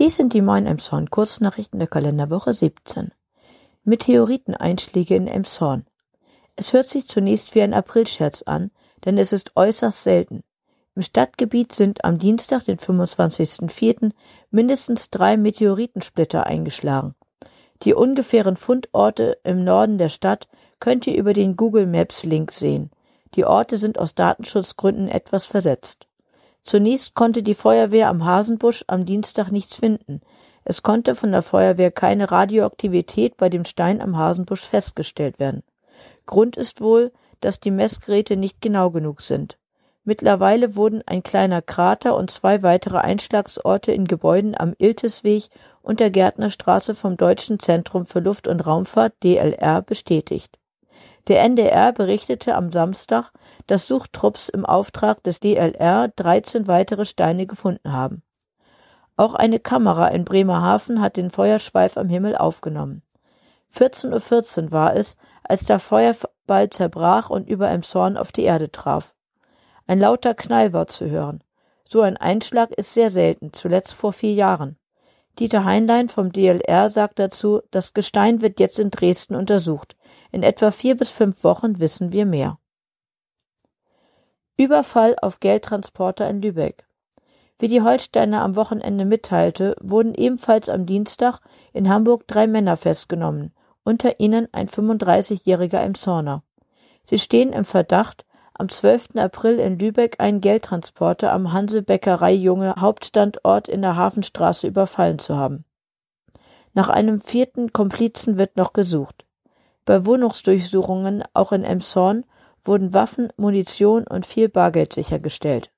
Dies sind die Moin Emshorn Kurznachrichten der Kalenderwoche 17. Meteoriteneinschläge in Emshorn. Es hört sich zunächst wie ein Aprilscherz an, denn es ist äußerst selten. Im Stadtgebiet sind am Dienstag, den 25.04., mindestens drei Meteoritensplitter eingeschlagen. Die ungefähren Fundorte im Norden der Stadt könnt ihr über den Google Maps Link sehen. Die Orte sind aus Datenschutzgründen etwas versetzt. Zunächst konnte die Feuerwehr am Hasenbusch am Dienstag nichts finden. Es konnte von der Feuerwehr keine Radioaktivität bei dem Stein am Hasenbusch festgestellt werden. Grund ist wohl, dass die Messgeräte nicht genau genug sind. Mittlerweile wurden ein kleiner Krater und zwei weitere Einschlagsorte in Gebäuden am Iltesweg und der Gärtnerstraße vom Deutschen Zentrum für Luft- und Raumfahrt DLR bestätigt. Der NDR berichtete am Samstag, dass Suchtrupps im Auftrag des DLR 13 weitere Steine gefunden haben. Auch eine Kamera in Bremerhaven hat den Feuerschweif am Himmel aufgenommen. 14.14 .14 Uhr war es, als der Feuerball zerbrach und über Emshorn auf die Erde traf. Ein lauter Knall war zu hören. So ein Einschlag ist sehr selten, zuletzt vor vier Jahren. Dieter Heinlein vom DLR sagt dazu, das Gestein wird jetzt in Dresden untersucht. In etwa vier bis fünf Wochen wissen wir mehr. Überfall auf Geldtransporter in Lübeck. Wie die Holsteiner am Wochenende mitteilte, wurden ebenfalls am Dienstag in Hamburg drei Männer festgenommen, unter ihnen ein 35-jähriger Emshorner. Sie stehen im Verdacht, am 12. April in Lübeck einen Geldtransporter am Hanse-Bäckerei Junge Hauptstandort in der Hafenstraße überfallen zu haben. Nach einem vierten Komplizen wird noch gesucht. Bei Wohnungsdurchsuchungen, auch in Emshorn, wurden Waffen, Munition und viel Bargeld sichergestellt.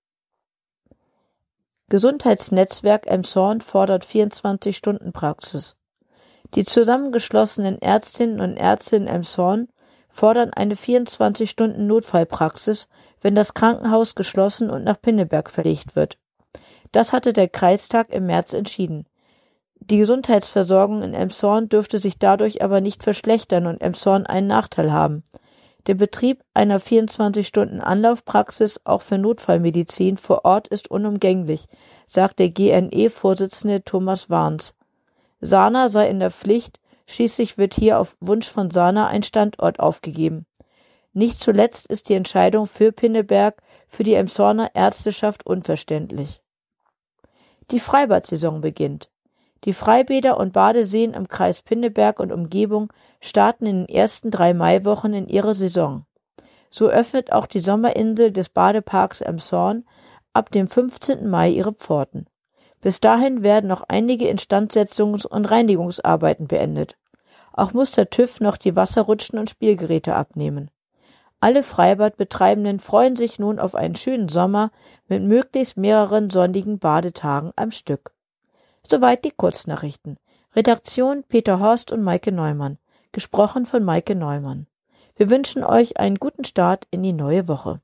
Gesundheitsnetzwerk Emshorn fordert 24-Stunden-Praxis. Die zusammengeschlossenen Ärztinnen und Ärzte in Emshorn fordern eine 24-Stunden-Notfallpraxis, wenn das Krankenhaus geschlossen und nach Pinneberg verlegt wird. Das hatte der Kreistag im März entschieden. Die Gesundheitsversorgung in Emshorn dürfte sich dadurch aber nicht verschlechtern und Emshorn einen Nachteil haben. Der Betrieb einer 24-Stunden-Anlaufpraxis auch für Notfallmedizin vor Ort ist unumgänglich, sagt der GNE-Vorsitzende Thomas Warns. Sana sei in der Pflicht, schließlich wird hier auf Wunsch von Sana ein Standort aufgegeben. Nicht zuletzt ist die Entscheidung für Pinneberg für die Emshorner Ärzteschaft unverständlich. Die Freibad-Saison beginnt. Die Freibäder und Badeseen im Kreis Pinneberg und Umgebung starten in den ersten drei Maiwochen in ihre Saison. So öffnet auch die Sommerinsel des Badeparks Emshorn ab dem 15. Mai ihre Pforten. Bis dahin werden noch einige Instandsetzungs- und Reinigungsarbeiten beendet. Auch muss der TÜV noch die Wasserrutschen und Spielgeräte abnehmen. Alle Freibadbetreibenden freuen sich nun auf einen schönen Sommer mit möglichst mehreren sonnigen Badetagen am Stück. Soweit die Kurznachrichten. Redaktion Peter Horst und Maike Neumann. Gesprochen von Maike Neumann. Wir wünschen euch einen guten Start in die neue Woche.